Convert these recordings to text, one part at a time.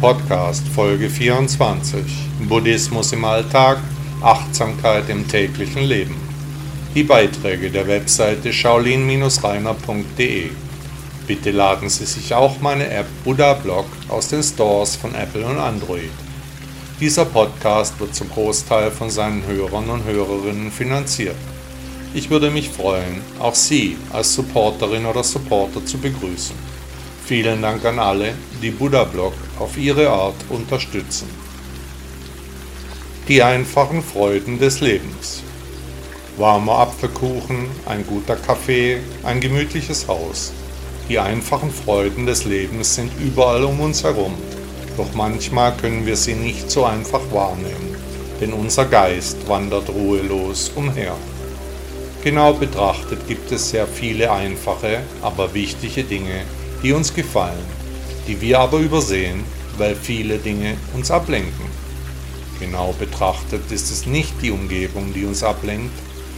Podcast Folge 24 Buddhismus im Alltag, Achtsamkeit im täglichen Leben. Die Beiträge der Webseite shaolin-reiner.de. Bitte laden Sie sich auch meine App Buddha Blog aus den Stores von Apple und Android. Dieser Podcast wird zum Großteil von seinen Hörern und Hörerinnen finanziert. Ich würde mich freuen, auch Sie als Supporterin oder Supporter zu begrüßen. Vielen Dank an alle, die Buddha Blog auf ihre Art unterstützen. Die einfachen Freuden des Lebens. Warmer Apfelkuchen, ein guter Kaffee, ein gemütliches Haus. Die einfachen Freuden des Lebens sind überall um uns herum, doch manchmal können wir sie nicht so einfach wahrnehmen, denn unser Geist wandert ruhelos umher. Genau betrachtet gibt es sehr viele einfache, aber wichtige Dinge, die uns gefallen, die wir aber übersehen, weil viele Dinge uns ablenken. Genau betrachtet ist es nicht die Umgebung, die uns ablenkt,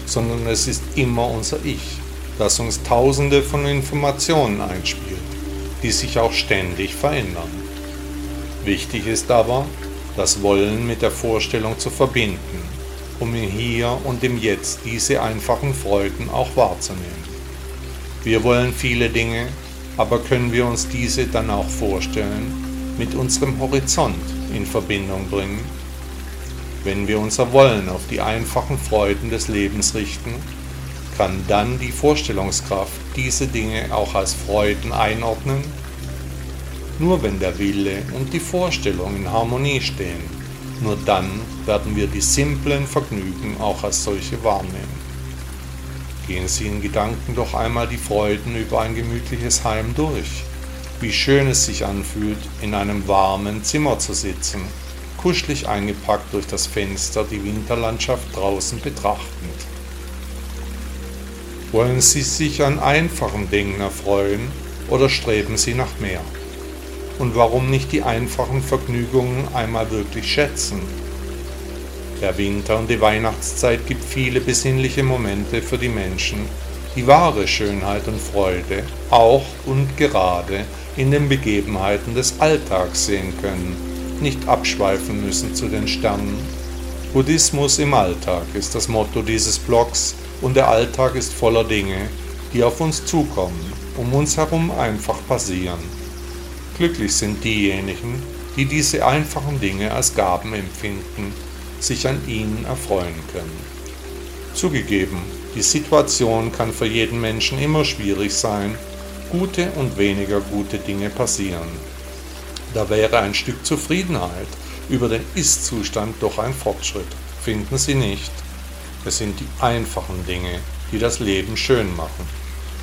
sondern es ist immer unser Ich, das uns tausende von Informationen einspielt, die sich auch ständig verändern. Wichtig ist aber, das Wollen mit der Vorstellung zu verbinden, um im Hier und im Jetzt diese einfachen Freuden auch wahrzunehmen. Wir wollen viele Dinge, aber können wir uns diese dann auch vorstellen, mit unserem Horizont in Verbindung bringen? Wenn wir unser Wollen auf die einfachen Freuden des Lebens richten, kann dann die Vorstellungskraft diese Dinge auch als Freuden einordnen? Nur wenn der Wille und die Vorstellung in Harmonie stehen, nur dann werden wir die simplen Vergnügen auch als solche wahrnehmen. Gehen Sie in Gedanken doch einmal die Freuden über ein gemütliches Heim durch. Wie schön es sich anfühlt, in einem warmen Zimmer zu sitzen, kuschelig eingepackt durch das Fenster die Winterlandschaft draußen betrachtend. Wollen Sie sich an einfachen Dingen erfreuen oder streben Sie nach mehr? Und warum nicht die einfachen Vergnügungen einmal wirklich schätzen der Winter und die Weihnachtszeit gibt viele besinnliche Momente für die Menschen, die wahre Schönheit und Freude auch und gerade in den Begebenheiten des Alltags sehen können, nicht abschweifen müssen zu den Sternen. Buddhismus im Alltag ist das Motto dieses Blogs und der Alltag ist voller Dinge, die auf uns zukommen, um uns herum einfach passieren. Glücklich sind diejenigen, die diese einfachen Dinge als Gaben empfinden sich an ihnen erfreuen können. Zugegeben, die Situation kann für jeden Menschen immer schwierig sein, gute und weniger gute Dinge passieren. Da wäre ein Stück Zufriedenheit über den Ist-Zustand doch ein Fortschritt, finden Sie nicht? Es sind die einfachen Dinge, die das Leben schön machen.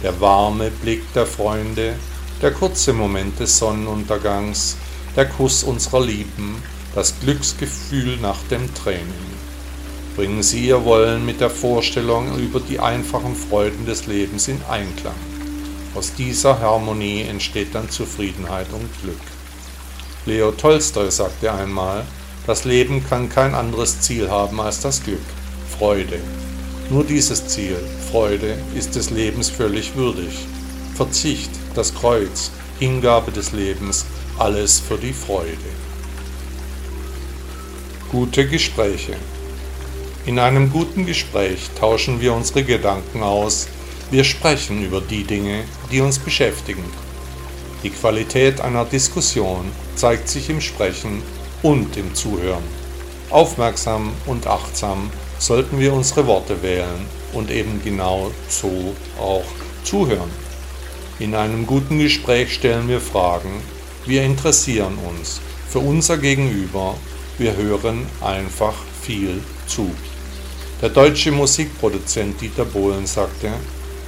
Der warme Blick der Freunde, der kurze Moment des Sonnenuntergangs, der Kuss unserer Lieben, das Glücksgefühl nach dem Training. Bringen Sie Ihr Wollen mit der Vorstellung über die einfachen Freuden des Lebens in Einklang. Aus dieser Harmonie entsteht dann Zufriedenheit und Glück. Leo Tolstoi sagte einmal, das Leben kann kein anderes Ziel haben als das Glück, Freude. Nur dieses Ziel, Freude, ist des Lebens völlig würdig. Verzicht, das Kreuz, Hingabe des Lebens, alles für die Freude. Gute Gespräche. In einem guten Gespräch tauschen wir unsere Gedanken aus, wir sprechen über die Dinge, die uns beschäftigen. Die Qualität einer Diskussion zeigt sich im Sprechen und im Zuhören. Aufmerksam und achtsam sollten wir unsere Worte wählen und eben genau so auch zuhören. In einem guten Gespräch stellen wir Fragen, wir interessieren uns für unser Gegenüber wir hören einfach viel zu. Der deutsche Musikproduzent Dieter Bohlen sagte,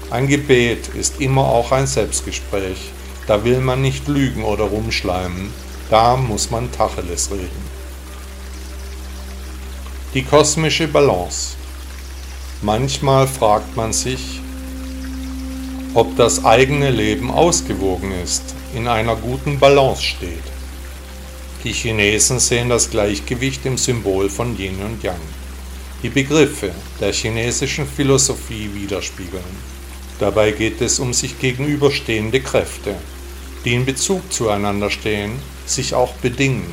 ein Gebet ist immer auch ein Selbstgespräch. Da will man nicht lügen oder rumschleimen, da muss man Tacheles reden. Die kosmische Balance. Manchmal fragt man sich, ob das eigene Leben ausgewogen ist, in einer guten Balance steht. Die Chinesen sehen das Gleichgewicht im Symbol von Yin und Yang. Die Begriffe der chinesischen Philosophie widerspiegeln. Dabei geht es um sich gegenüberstehende Kräfte. die in Bezug zueinander stehen, sich auch bedingen.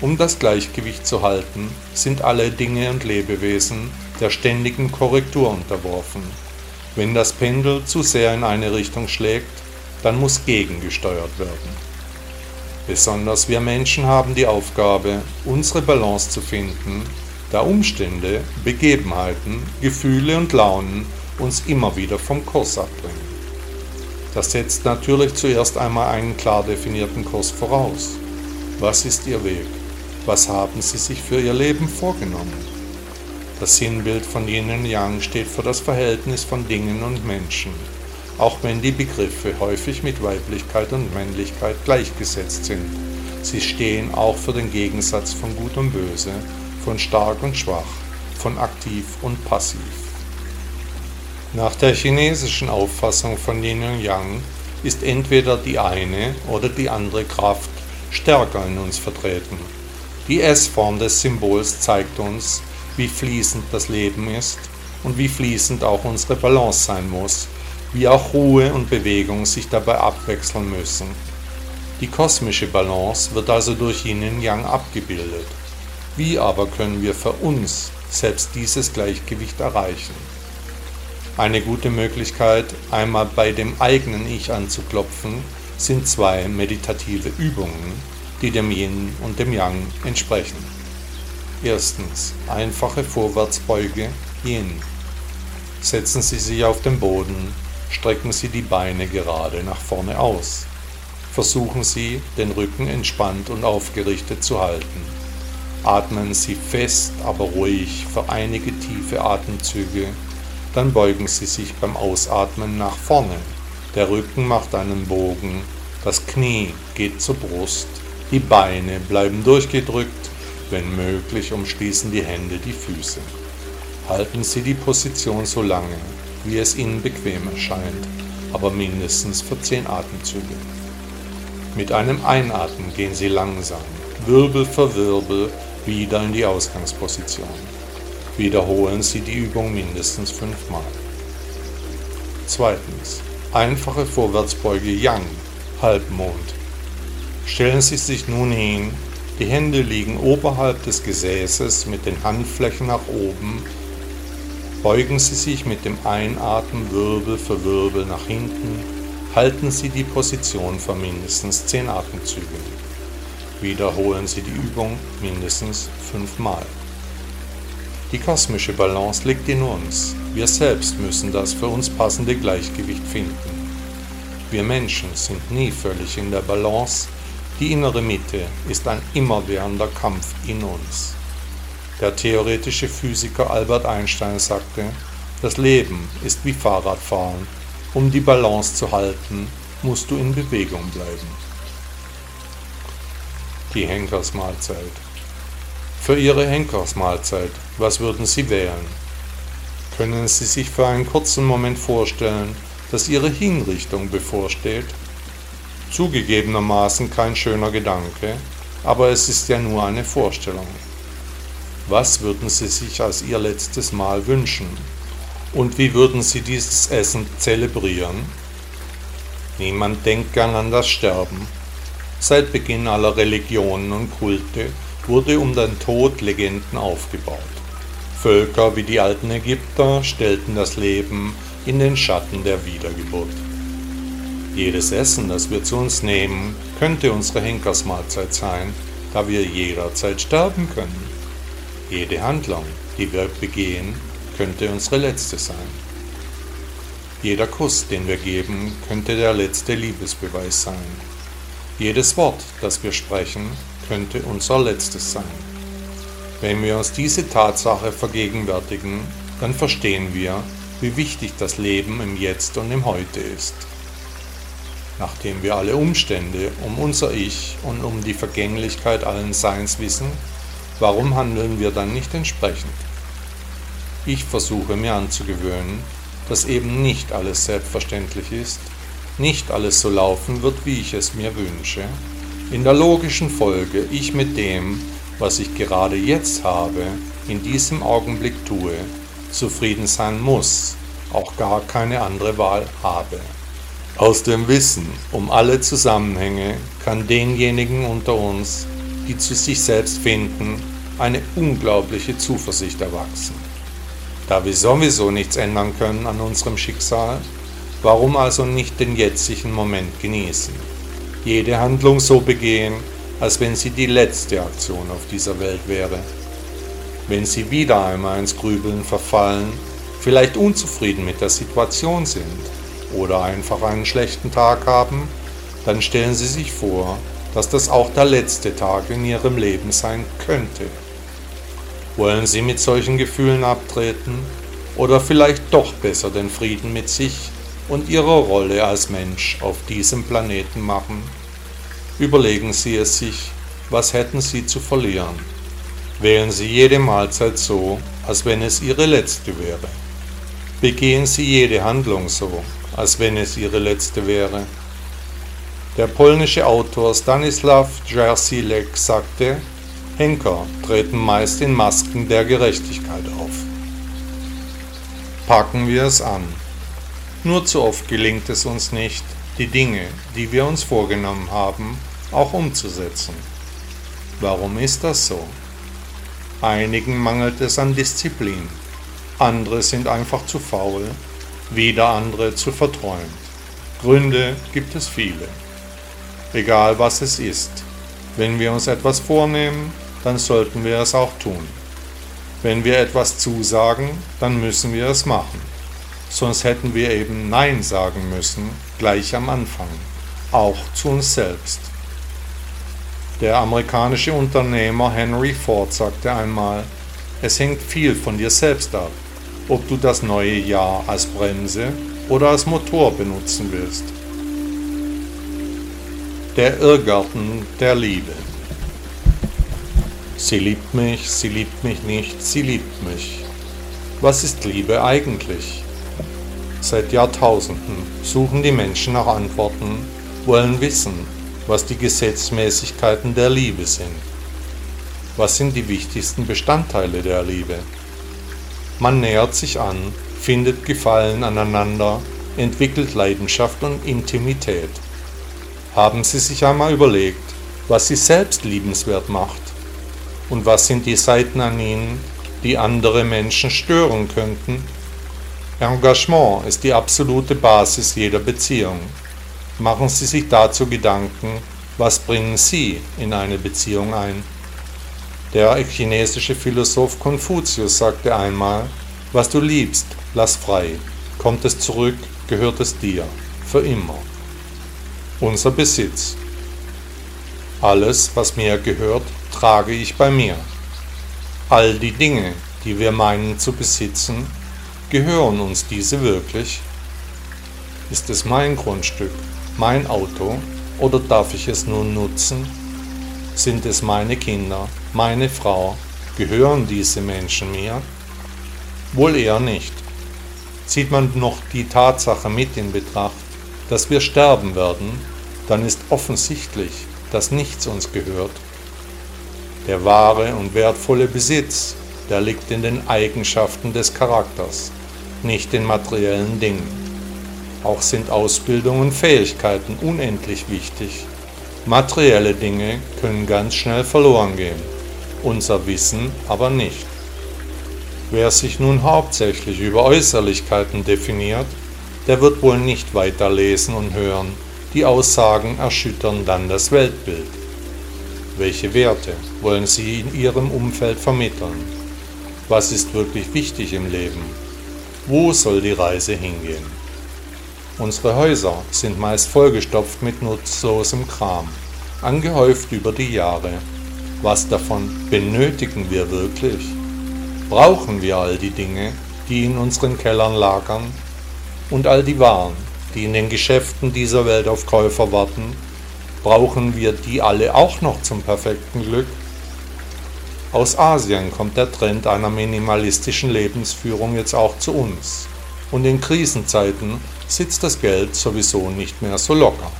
Um das Gleichgewicht zu halten, sind alle Dinge und Lebewesen der ständigen Korrektur unterworfen. Wenn das Pendel zu sehr in eine Richtung schlägt, dann muss gegengesteuert werden. Besonders wir Menschen haben die Aufgabe, unsere Balance zu finden, da Umstände, Begebenheiten, Gefühle und Launen uns immer wieder vom Kurs abbringen. Das setzt natürlich zuerst einmal einen klar definierten Kurs voraus. Was ist Ihr Weg? Was haben Sie sich für Ihr Leben vorgenommen? Das Sinnbild von Yin und Yang steht für das Verhältnis von Dingen und Menschen, auch wenn die Begriffe häufig mit Weiblichkeit und Männlichkeit gleichgesetzt sind. Sie stehen auch für den Gegensatz von Gut und Böse, von stark und schwach, von aktiv und passiv. Nach der chinesischen Auffassung von Yin und Yang ist entweder die eine oder die andere Kraft stärker in uns vertreten. Die S-Form des Symbols zeigt uns, wie fließend das Leben ist und wie fließend auch unsere Balance sein muss, wie auch Ruhe und Bewegung sich dabei abwechseln müssen. Die kosmische Balance wird also durch Yin und Yang abgebildet. Wie aber können wir für uns selbst dieses Gleichgewicht erreichen? Eine gute Möglichkeit, einmal bei dem eigenen Ich anzuklopfen, sind zwei meditative Übungen, die dem Yin und dem Yang entsprechen. Erstens einfache Vorwärtsbeuge Yin. Setzen Sie sich auf den Boden strecken Sie die Beine gerade nach vorne aus. Versuchen Sie, den Rücken entspannt und aufgerichtet zu halten. Atmen Sie fest, aber ruhig für einige tiefe Atemzüge. Dann beugen Sie sich beim Ausatmen nach vorne. Der Rücken macht einen Bogen, das Knie geht zur Brust, die Beine bleiben durchgedrückt, wenn möglich umschließen die Hände die Füße. Halten Sie die Position so lange, wie es ihnen bequem erscheint, aber mindestens für zehn Atemzüge. Mit einem Einatmen gehen sie langsam, Wirbel für Wirbel, wieder in die Ausgangsposition. Wiederholen Sie die Übung mindestens fünfmal. Zweitens. Einfache Vorwärtsbeuge Yang, Halbmond. Stellen Sie sich nun hin, die Hände liegen oberhalb des Gesäßes mit den Handflächen nach oben Beugen Sie sich mit dem Einatmen Wirbel für Wirbel nach hinten. Halten Sie die Position für mindestens 10 Atemzüge. Wiederholen Sie die Übung mindestens fünfmal. Die kosmische Balance liegt in uns. Wir selbst müssen das für uns passende Gleichgewicht finden. Wir Menschen sind nie völlig in der Balance. Die innere Mitte ist ein immerwährender Kampf in uns. Der theoretische Physiker Albert Einstein sagte, das Leben ist wie Fahrradfahren. Um die Balance zu halten, musst du in Bewegung bleiben. Die Henkersmahlzeit. Für Ihre Henkersmahlzeit, was würden Sie wählen? Können Sie sich für einen kurzen Moment vorstellen, dass Ihre Hinrichtung bevorsteht? Zugegebenermaßen kein schöner Gedanke, aber es ist ja nur eine Vorstellung. Was würden Sie sich als Ihr letztes Mal wünschen? Und wie würden Sie dieses Essen zelebrieren? Niemand denkt gern an das Sterben. Seit Beginn aller Religionen und Kulte wurde um den Tod Legenden aufgebaut. Völker wie die alten Ägypter stellten das Leben in den Schatten der Wiedergeburt. Jedes Essen, das wir zu uns nehmen, könnte unsere Henkersmahlzeit sein, da wir jederzeit sterben können. Jede Handlung, die wir begehen, könnte unsere letzte sein. Jeder Kuss, den wir geben, könnte der letzte Liebesbeweis sein. Jedes Wort, das wir sprechen, könnte unser letztes sein. Wenn wir uns diese Tatsache vergegenwärtigen, dann verstehen wir, wie wichtig das Leben im Jetzt und im Heute ist. Nachdem wir alle Umstände um unser Ich und um die Vergänglichkeit allen Seins wissen, Warum handeln wir dann nicht entsprechend? Ich versuche mir anzugewöhnen, dass eben nicht alles selbstverständlich ist, nicht alles so laufen wird, wie ich es mir wünsche. In der logischen Folge ich mit dem, was ich gerade jetzt habe, in diesem Augenblick tue, zufrieden sein muss, auch gar keine andere Wahl habe. Aus dem Wissen um alle Zusammenhänge kann denjenigen unter uns, die zu sich selbst finden, eine unglaubliche Zuversicht erwachsen. Da wir sowieso nichts ändern können an unserem Schicksal, warum also nicht den jetzigen Moment genießen? Jede Handlung so begehen, als wenn sie die letzte Aktion auf dieser Welt wäre. Wenn sie wieder einmal ins Grübeln verfallen, vielleicht unzufrieden mit der Situation sind oder einfach einen schlechten Tag haben, dann stellen Sie sich vor, dass das auch der letzte Tag in Ihrem Leben sein könnte. Wollen Sie mit solchen Gefühlen abtreten oder vielleicht doch besser den Frieden mit sich und Ihrer Rolle als Mensch auf diesem Planeten machen? Überlegen Sie es sich, was hätten Sie zu verlieren? Wählen Sie jede Mahlzeit so, als wenn es Ihre letzte wäre. Begehen Sie jede Handlung so, als wenn es Ihre letzte wäre. Der polnische Autor Stanislav Jerzilek sagte, Henker treten meist in Masken der Gerechtigkeit auf. Packen wir es an. Nur zu oft gelingt es uns nicht, die Dinge, die wir uns vorgenommen haben, auch umzusetzen. Warum ist das so? Einigen mangelt es an Disziplin, andere sind einfach zu faul, wieder andere zu verträumt. Gründe gibt es viele. Egal was es ist, wenn wir uns etwas vornehmen, dann sollten wir es auch tun. Wenn wir etwas zusagen, dann müssen wir es machen. Sonst hätten wir eben Nein sagen müssen, gleich am Anfang, auch zu uns selbst. Der amerikanische Unternehmer Henry Ford sagte einmal, es hängt viel von dir selbst ab, ob du das neue Jahr als Bremse oder als Motor benutzen willst. Der Irrgarten der Liebe. Sie liebt mich, sie liebt mich nicht, sie liebt mich. Was ist Liebe eigentlich? Seit Jahrtausenden suchen die Menschen nach Antworten, wollen wissen, was die Gesetzmäßigkeiten der Liebe sind. Was sind die wichtigsten Bestandteile der Liebe? Man nähert sich an, findet Gefallen aneinander, entwickelt Leidenschaft und Intimität. Haben Sie sich einmal überlegt, was Sie selbst liebenswert macht? Und was sind die Seiten an ihnen, die andere Menschen stören könnten? Engagement ist die absolute Basis jeder Beziehung. Machen Sie sich dazu Gedanken, was bringen Sie in eine Beziehung ein? Der chinesische Philosoph Konfuzius sagte einmal, was du liebst, lass frei. Kommt es zurück, gehört es dir, für immer. Unser Besitz. Alles, was mir gehört, trage ich bei mir. All die Dinge, die wir meinen zu besitzen, gehören uns diese wirklich? Ist es mein Grundstück, mein Auto oder darf ich es nur nutzen? Sind es meine Kinder, meine Frau? Gehören diese Menschen mir? Wohl eher nicht. Zieht man noch die Tatsache mit in Betracht, dass wir sterben werden, dann ist offensichtlich, dass nichts uns gehört der wahre und wertvolle Besitz, der liegt in den Eigenschaften des Charakters, nicht in materiellen Dingen. Auch sind Ausbildung und Fähigkeiten unendlich wichtig. Materielle Dinge können ganz schnell verloren gehen, unser Wissen aber nicht. Wer sich nun hauptsächlich über Äußerlichkeiten definiert, der wird wohl nicht weiter lesen und hören, die Aussagen erschüttern dann das Weltbild. Welche Werte wollen Sie in Ihrem Umfeld vermitteln? Was ist wirklich wichtig im Leben? Wo soll die Reise hingehen? Unsere Häuser sind meist vollgestopft mit nutzlosem Kram, angehäuft über die Jahre. Was davon benötigen wir wirklich? Brauchen wir all die Dinge, die in unseren Kellern lagern? Und all die Waren, die in den Geschäften dieser Welt auf Käufer warten Brauchen wir die alle auch noch zum perfekten Glück? Aus Asien kommt der Trend einer minimalistischen Lebensführung jetzt auch zu uns. Und in Krisenzeiten sitzt das Geld sowieso nicht mehr so locker.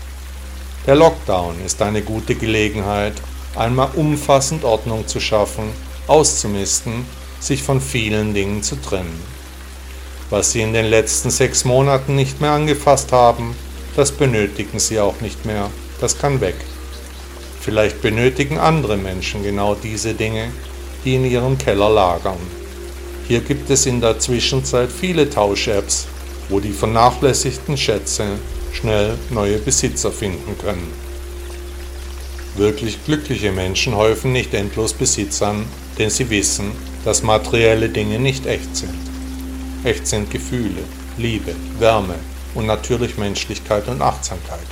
Der Lockdown ist eine gute Gelegenheit, einmal umfassend Ordnung zu schaffen, auszumisten, sich von vielen Dingen zu trennen. Was Sie in den letzten sechs Monaten nicht mehr angefasst haben, das benötigen sie auch nicht mehr, das kann weg. Vielleicht benötigen andere Menschen genau diese Dinge, die in ihrem Keller lagern. Hier gibt es in der Zwischenzeit viele Tausch-Apps, wo die vernachlässigten Schätze schnell neue Besitzer finden können. Wirklich glückliche Menschen häufen nicht endlos Besitz an, denn sie wissen, dass materielle Dinge nicht echt sind. Echt sind Gefühle, Liebe, Wärme und natürlich Menschlichkeit und Achtsamkeit.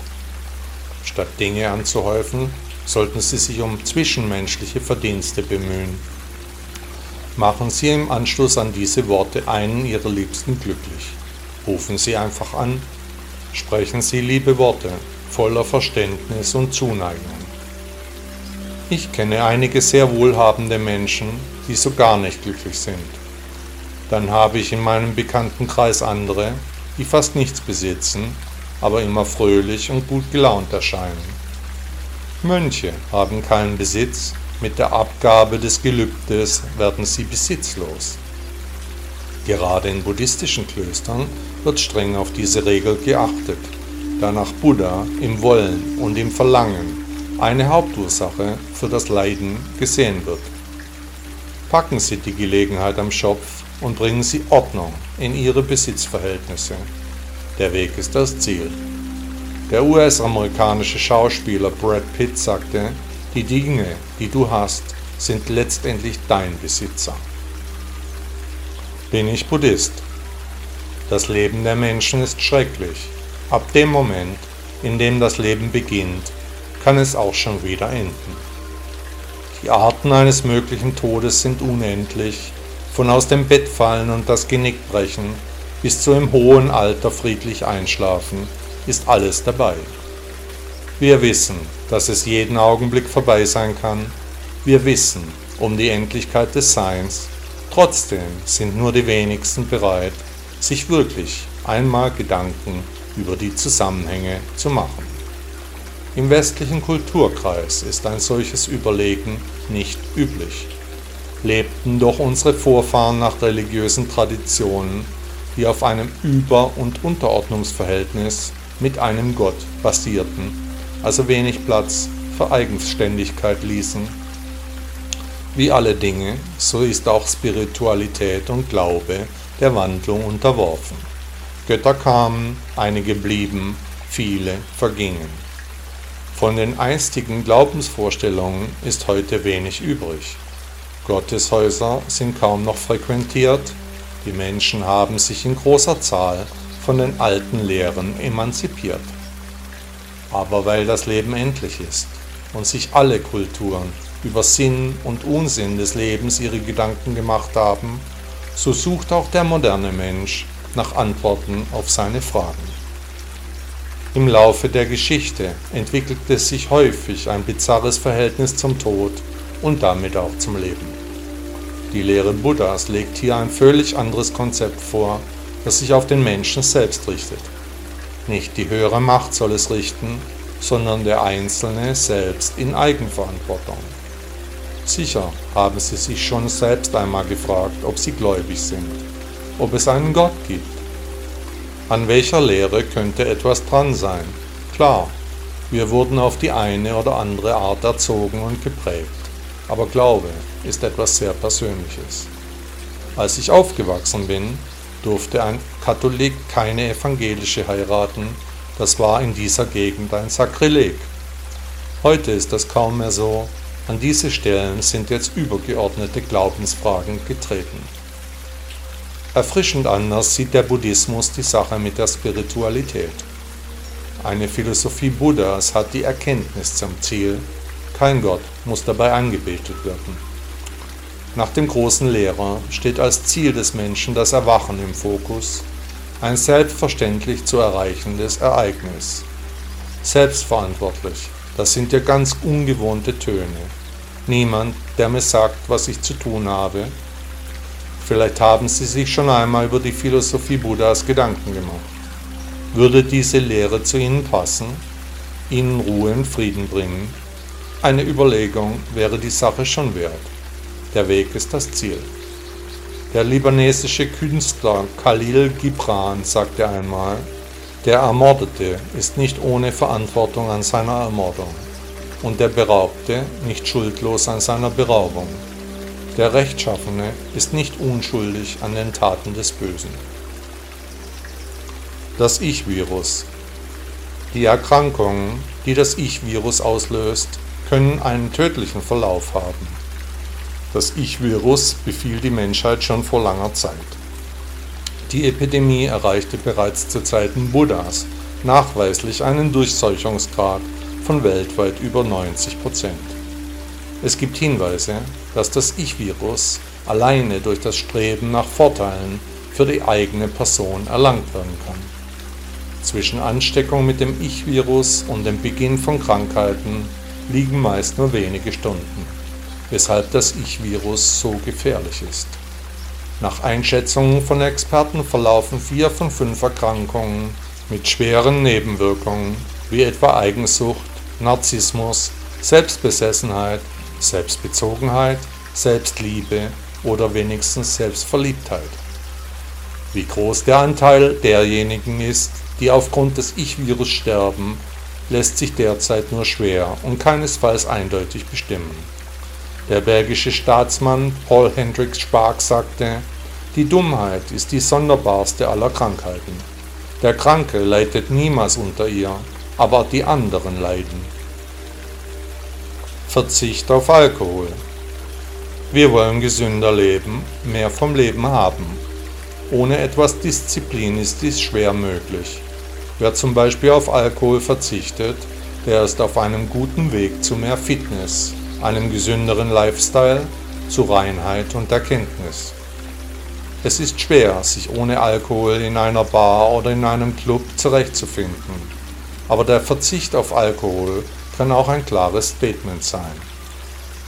Statt Dinge anzuhäufen, sollten Sie sich um zwischenmenschliche Verdienste bemühen. Machen Sie im Anschluss an diese Worte einen Ihrer Liebsten glücklich. Rufen Sie einfach an. Sprechen Sie liebe Worte voller Verständnis und Zuneigung. Ich kenne einige sehr wohlhabende Menschen, die so gar nicht glücklich sind. Dann habe ich in meinem Bekanntenkreis andere, die fast nichts besitzen, aber immer fröhlich und gut gelaunt erscheinen. Mönche haben keinen Besitz, mit der Abgabe des Gelübdes werden sie besitzlos. Gerade in buddhistischen Klöstern wird streng auf diese Regel geachtet, da nach Buddha im Wollen und im Verlangen eine Hauptursache für das Leiden gesehen wird. Packen Sie die Gelegenheit am Schopf und bringen Sie Ordnung in Ihre Besitzverhältnisse. Der Weg ist das Ziel. Der US-amerikanische Schauspieler Brad Pitt sagte, die Dinge, die du hast, sind letztendlich dein Besitzer. Bin ich Buddhist? Das Leben der Menschen ist schrecklich. Ab dem Moment, in dem das Leben beginnt, kann es auch schon wieder enden. Die Arten eines möglichen Todes sind unendlich von aus dem Bett fallen und das Genick brechen, bis zu im hohen Alter friedlich einschlafen, ist alles dabei. Wir wissen, dass es jeden Augenblick vorbei sein kann. Wir wissen um die Endlichkeit des Seins. Trotzdem sind nur die wenigsten bereit, sich wirklich einmal Gedanken über die Zusammenhänge zu machen. Im westlichen Kulturkreis ist ein solches Überlegen nicht üblich lebten doch unsere Vorfahren nach religiösen Traditionen, die auf einem Über- und Unterordnungsverhältnis mit einem Gott basierten, also wenig Platz für Eigenständigkeit ließen. Wie alle Dinge, so ist auch Spiritualität und Glaube der Wandlung unterworfen. Götter kamen, einige blieben, viele vergingen. Von den einstigen Glaubensvorstellungen ist heute wenig übrig. Gotteshäuser sind kaum noch frequentiert, die Menschen haben sich in großer Zahl von den alten Lehren emanzipiert. Aber weil das Leben endlich ist und sich alle Kulturen über Sinn und Unsinn des Lebens ihre Gedanken gemacht haben, so sucht auch der moderne Mensch nach Antworten auf seine Fragen. Im Laufe der Geschichte entwickelte sich häufig ein bizarres Verhältnis zum Tod und damit auch zum Leben. Die Lehre Buddhas legt hier ein völlig anderes Konzept vor, das sich auf den Menschen selbst richtet. Nicht die höhere Macht soll es richten, sondern der Einzelne selbst in Eigenverantwortung. Sicher haben Sie sich schon selbst einmal gefragt, ob Sie gläubig sind, ob es einen Gott gibt. An welcher Lehre könnte etwas dran sein? Klar, wir wurden auf die eine oder andere Art erzogen und geprägt. Aber Glaube ist etwas sehr Persönliches. Als ich aufgewachsen bin, durfte ein Katholik keine evangelische heiraten, das war in dieser Gegend ein Sakrileg. Heute ist das kaum mehr so, an diese Stellen sind jetzt übergeordnete Glaubensfragen getreten. Erfrischend anders sieht der Buddhismus die Sache mit der Spiritualität. Eine Philosophie Buddhas hat die Erkenntnis zum Ziel, kein Gott muss dabei angebetet werden. Nach dem großen Lehrer steht als Ziel des Menschen das Erwachen im Fokus, ein selbstverständlich zu erreichendes Ereignis. Selbstverantwortlich, das sind ja ganz ungewohnte Töne. Niemand, der mir sagt, was ich zu tun habe. Vielleicht haben Sie sich schon einmal über die Philosophie Buddhas Gedanken gemacht. Würde diese Lehre zu Ihnen passen, Ihnen Ruhe und Frieden bringen? Eine Überlegung wäre die Sache schon wert. Der Weg ist das Ziel. Der libanesische Künstler Khalil Gibran sagte einmal, Der Ermordete ist nicht ohne Verantwortung an seiner Ermordung und der Beraubte nicht schuldlos an seiner Beraubung. Der Rechtschaffene ist nicht unschuldig an den Taten des Bösen. Das Ich-Virus. Die Erkrankungen, die das Ich-Virus auslöst, können einen tödlichen Verlauf haben. Das Ich-Virus befiel die Menschheit schon vor langer Zeit. Die Epidemie erreichte bereits zu Zeiten Buddhas nachweislich einen Durchseuchungsgrad von weltweit über 90 Prozent. Es gibt Hinweise, dass das Ich-Virus alleine durch das Streben nach Vorteilen für die eigene Person erlangt werden kann. Zwischen Ansteckung mit dem Ich-Virus und dem Beginn von Krankheiten liegen meist nur wenige Stunden, weshalb das Ich-Virus so gefährlich ist. Nach Einschätzungen von Experten verlaufen vier von fünf Erkrankungen mit schweren Nebenwirkungen wie etwa Eigensucht, Narzissmus, Selbstbesessenheit, Selbstbezogenheit, Selbstliebe oder wenigstens Selbstverliebtheit. Wie groß der Anteil derjenigen ist, die aufgrund des Ich-Virus sterben, lässt sich derzeit nur schwer und keinesfalls eindeutig bestimmen. Der belgische Staatsmann Paul Hendricks Spark sagte, die Dummheit ist die sonderbarste aller Krankheiten. Der Kranke leidet niemals unter ihr, aber die anderen leiden. Verzicht auf Alkohol. Wir wollen gesünder leben, mehr vom Leben haben. Ohne etwas Disziplin ist dies schwer möglich. Wer zum Beispiel auf Alkohol verzichtet, der ist auf einem guten Weg zu mehr Fitness, einem gesünderen Lifestyle, zu Reinheit und Erkenntnis. Es ist schwer, sich ohne Alkohol in einer Bar oder in einem Club zurechtzufinden. Aber der Verzicht auf Alkohol kann auch ein klares Statement sein.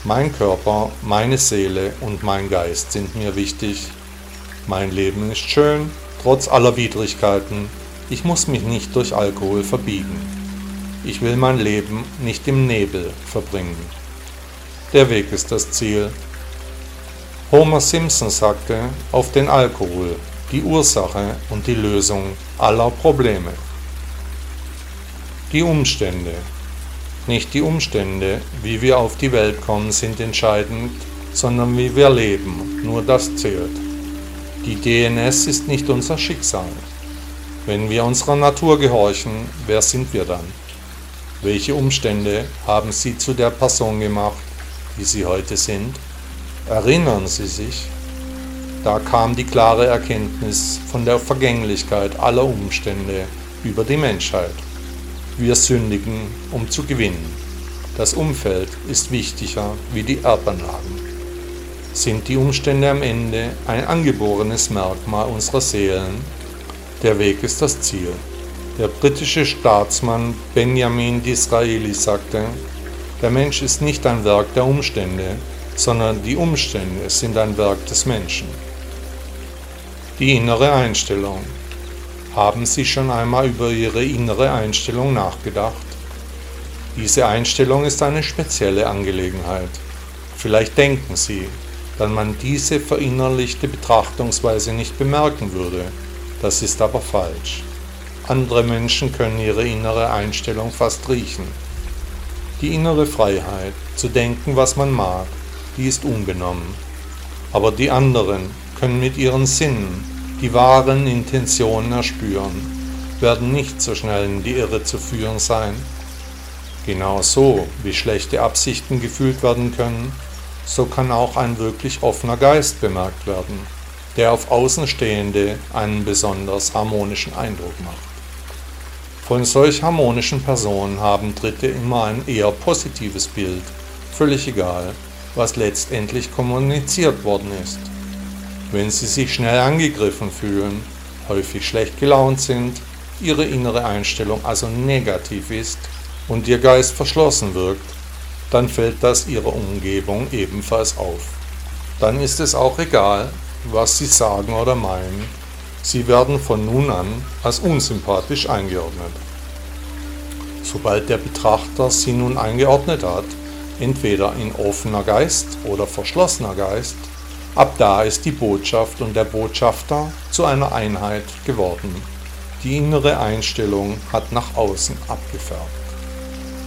Mein Körper, meine Seele und mein Geist sind mir wichtig. Mein Leben ist schön, trotz aller Widrigkeiten. Ich muss mich nicht durch Alkohol verbiegen. Ich will mein Leben nicht im Nebel verbringen. Der Weg ist das Ziel, Homer Simpson sagte auf den Alkohol, die Ursache und die Lösung aller Probleme. Die Umstände. Nicht die Umstände, wie wir auf die Welt kommen, sind entscheidend, sondern wie wir leben, nur das zählt. Die DNS ist nicht unser Schicksal. Wenn wir unserer Natur gehorchen, wer sind wir dann? Welche Umstände haben sie zu der Person gemacht, die sie heute sind? Erinnern Sie sich, da kam die klare Erkenntnis von der Vergänglichkeit aller Umstände über die Menschheit. Wir sündigen, um zu gewinnen. Das Umfeld ist wichtiger wie die Erbanlagen. Sind die Umstände am Ende ein angeborenes Merkmal unserer Seelen? Der Weg ist das Ziel. Der britische Staatsmann Benjamin Disraeli sagte, der Mensch ist nicht ein Werk der Umstände, sondern die Umstände sind ein Werk des Menschen. Die innere Einstellung. Haben Sie schon einmal über Ihre innere Einstellung nachgedacht? Diese Einstellung ist eine spezielle Angelegenheit. Vielleicht denken Sie, dass man diese verinnerlichte Betrachtungsweise nicht bemerken würde. Das ist aber falsch. Andere Menschen können ihre innere Einstellung fast riechen. Die innere Freiheit, zu denken, was man mag, die ist unbenommen. Aber die anderen können mit ihren Sinnen die wahren Intentionen erspüren, werden nicht so schnell in die Irre zu führen sein. Genau so wie schlechte Absichten gefühlt werden können, so kann auch ein wirklich offener Geist bemerkt werden, der auf Außenstehende einen besonders harmonischen Eindruck macht. Von solch harmonischen Personen haben Dritte immer ein eher positives Bild, völlig egal, was letztendlich kommuniziert worden ist. Wenn Sie sich schnell angegriffen fühlen, häufig schlecht gelaunt sind, Ihre innere Einstellung also negativ ist und Ihr Geist verschlossen wirkt, dann fällt das Ihrer Umgebung ebenfalls auf. Dann ist es auch egal, was Sie sagen oder meinen, Sie werden von nun an als unsympathisch eingeordnet. Sobald der Betrachter Sie nun eingeordnet hat, entweder in offener Geist oder verschlossener Geist, ab da ist die Botschaft und der Botschafter zu einer Einheit geworden, Die innere Einstellung hat nach außen abgefärbt.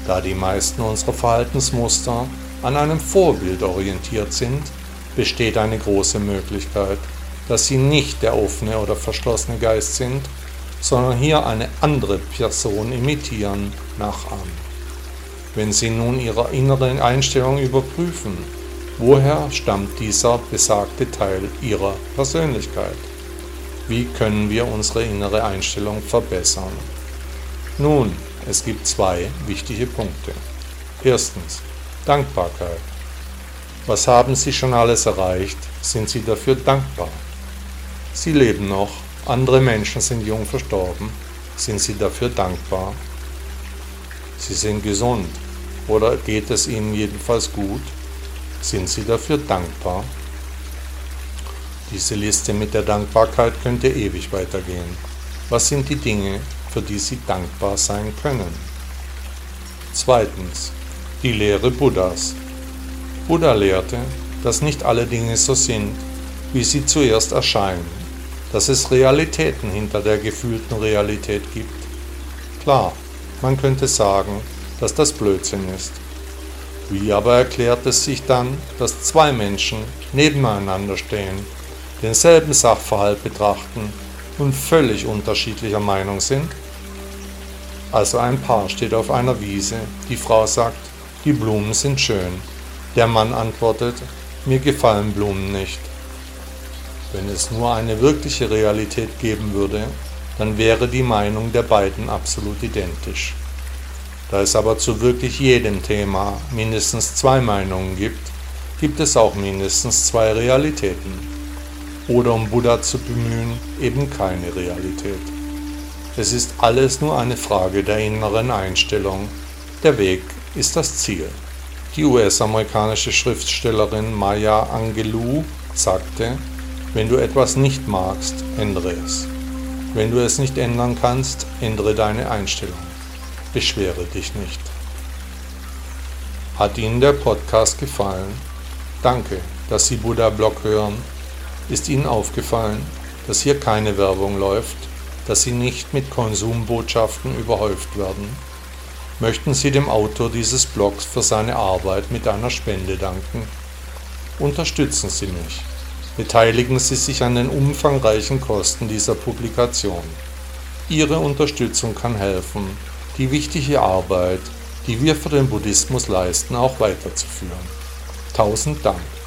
Da die meisten unserer Verhaltensmuster an einem Vorbild orientiert sind, besteht eine große Möglichkeit, dass sie nicht der offene oder verschlossene Geist sind, sondern hier eine andere Person imitieren, nachahmen. Wenn Sie nun Ihre innere Einstellung überprüfen, woher stammt dieser besagte Teil Ihrer Persönlichkeit? Wie können wir unsere innere Einstellung verbessern? Nun, es gibt zwei wichtige Punkte. Erstens, Dankbarkeit. Was haben Sie schon alles erreicht? Sind Sie dafür dankbar? Sie leben noch, andere Menschen sind jung verstorben. Sind Sie dafür dankbar? Sie sind gesund oder geht es Ihnen jedenfalls gut? Sind Sie dafür dankbar? Diese Liste mit der Dankbarkeit könnte ewig weitergehen. Was sind die Dinge, für die Sie dankbar sein können? Zweitens. Die Lehre Buddhas. Buddha lehrte, dass nicht alle Dinge so sind, wie sie zuerst erscheinen, dass es Realitäten hinter der gefühlten Realität gibt. Klar, man könnte sagen, dass das Blödsinn ist. Wie aber erklärt es sich dann, dass zwei Menschen nebeneinander stehen denselben Sachverhalt betrachten und völlig unterschiedlicher Meinung sind? Also ein Paar steht auf einer Wiese, die Frau sagt, die Blumen sind schön. Der Mann antwortet, mir gefallen Blumen nicht. Wenn es nur eine wirkliche Realität geben würde, dann wäre die Meinung der beiden absolut identisch. Da es aber zu wirklich jedem Thema mindestens zwei Meinungen gibt, gibt es auch mindestens zwei Realitäten oder um Buddha zu bemühen, eben keine Realität. Es ist alles nur eine Frage der inneren Einstellung. Der Weg ist das Ziel. Die US-amerikanische Schriftstellerin Maya Angelou sagte, wenn du etwas nicht magst, ändere es. Wenn du es nicht ändern kannst, ändere deine Einstellung. Beschwere dich nicht. Hat Ihnen der Podcast gefallen? Danke, dass Sie Buddha Blog hören ist Ihnen aufgefallen, dass hier keine Werbung läuft, dass Sie nicht mit Konsumbotschaften überhäuft werden? Möchten Sie dem Autor dieses Blogs für seine Arbeit mit einer Spende danken? Unterstützen Sie mich. Beteiligen Sie sich an den umfangreichen Kosten dieser Publikation. Ihre Unterstützung kann helfen, die wichtige Arbeit, die wir für den Buddhismus leisten, auch weiterzuführen. Tausend Dank.